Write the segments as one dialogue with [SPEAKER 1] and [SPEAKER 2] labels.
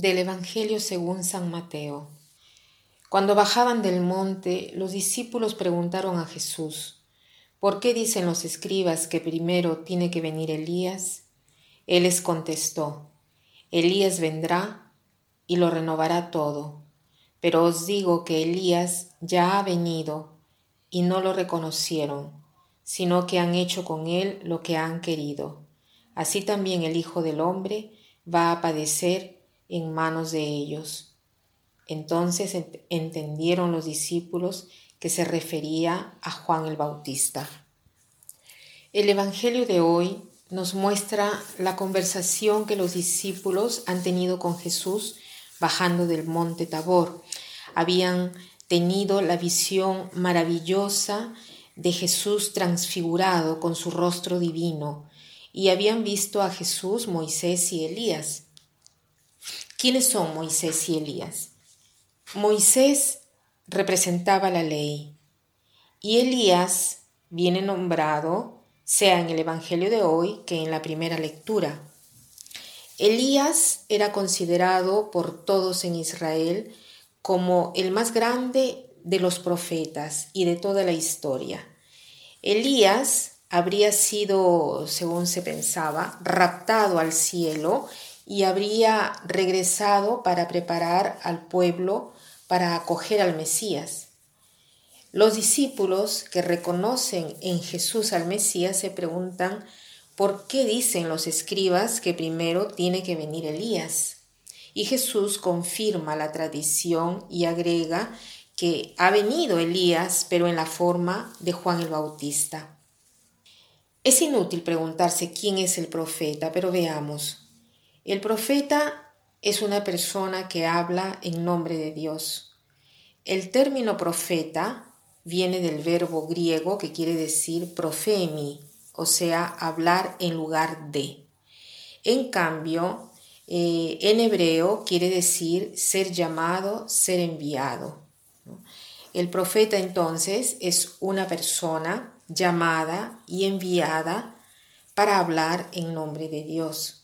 [SPEAKER 1] Del Evangelio según San Mateo. Cuando bajaban del monte, los discípulos preguntaron a Jesús, ¿por qué dicen los escribas que primero tiene que venir Elías? Él les contestó, Elías vendrá y lo renovará todo, pero os digo que Elías ya ha venido y no lo reconocieron, sino que han hecho con él lo que han querido. Así también el Hijo del Hombre va a padecer en manos de ellos. Entonces entendieron los discípulos que se refería a Juan el Bautista. El Evangelio de hoy nos muestra la conversación que los discípulos han tenido con Jesús bajando del monte Tabor. Habían tenido la visión maravillosa de Jesús transfigurado con su rostro divino y habían visto a Jesús, Moisés y Elías. ¿Quiénes son Moisés y Elías? Moisés representaba la ley y Elías viene nombrado sea en el Evangelio de hoy que en la primera lectura. Elías era considerado por todos en Israel como el más grande de los profetas y de toda la historia. Elías habría sido, según se pensaba, raptado al cielo y habría regresado para preparar al pueblo para acoger al Mesías. Los discípulos que reconocen en Jesús al Mesías se preguntan ¿por qué dicen los escribas que primero tiene que venir Elías? Y Jesús confirma la tradición y agrega que ha venido Elías, pero en la forma de Juan el Bautista. Es inútil preguntarse quién es el profeta, pero veamos. El profeta es una persona que habla en nombre de Dios. El término profeta viene del verbo griego que quiere decir profemi, o sea, hablar en lugar de. En cambio, eh, en hebreo quiere decir ser llamado, ser enviado. El profeta entonces es una persona llamada y enviada para hablar en nombre de Dios.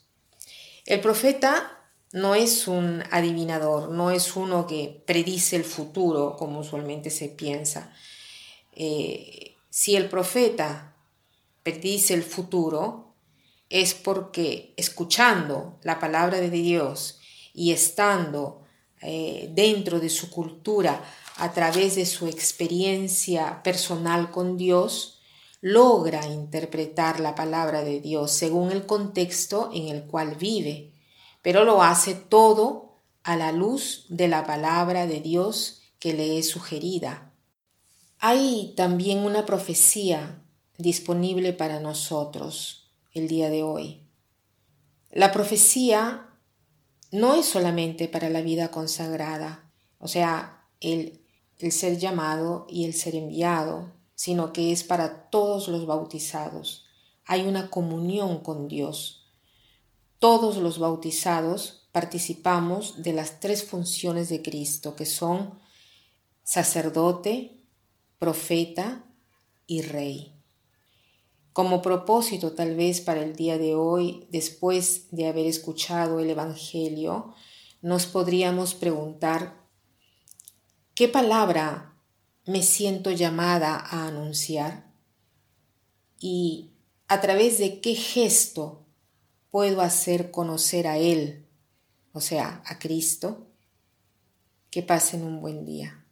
[SPEAKER 1] El profeta no es un adivinador, no es uno que predice el futuro como usualmente se piensa. Eh, si el profeta predice el futuro, es porque escuchando la palabra de Dios y estando eh, dentro de su cultura a través de su experiencia personal con Dios, logra interpretar la palabra de Dios según el contexto en el cual vive, pero lo hace todo a la luz de la palabra de Dios que le es sugerida. Hay también una profecía disponible para nosotros el día de hoy. La profecía no es solamente para la vida consagrada, o sea, el, el ser llamado y el ser enviado, sino que es para todos los bautizados. Hay una comunión con Dios. Todos los bautizados participamos de las tres funciones de Cristo, que son sacerdote, profeta y rey. Como propósito tal vez para el día de hoy, después de haber escuchado el Evangelio, nos podríamos preguntar, ¿qué palabra me siento llamada a anunciar y a través de qué gesto puedo hacer conocer a Él, o sea, a Cristo. Que pasen un buen día.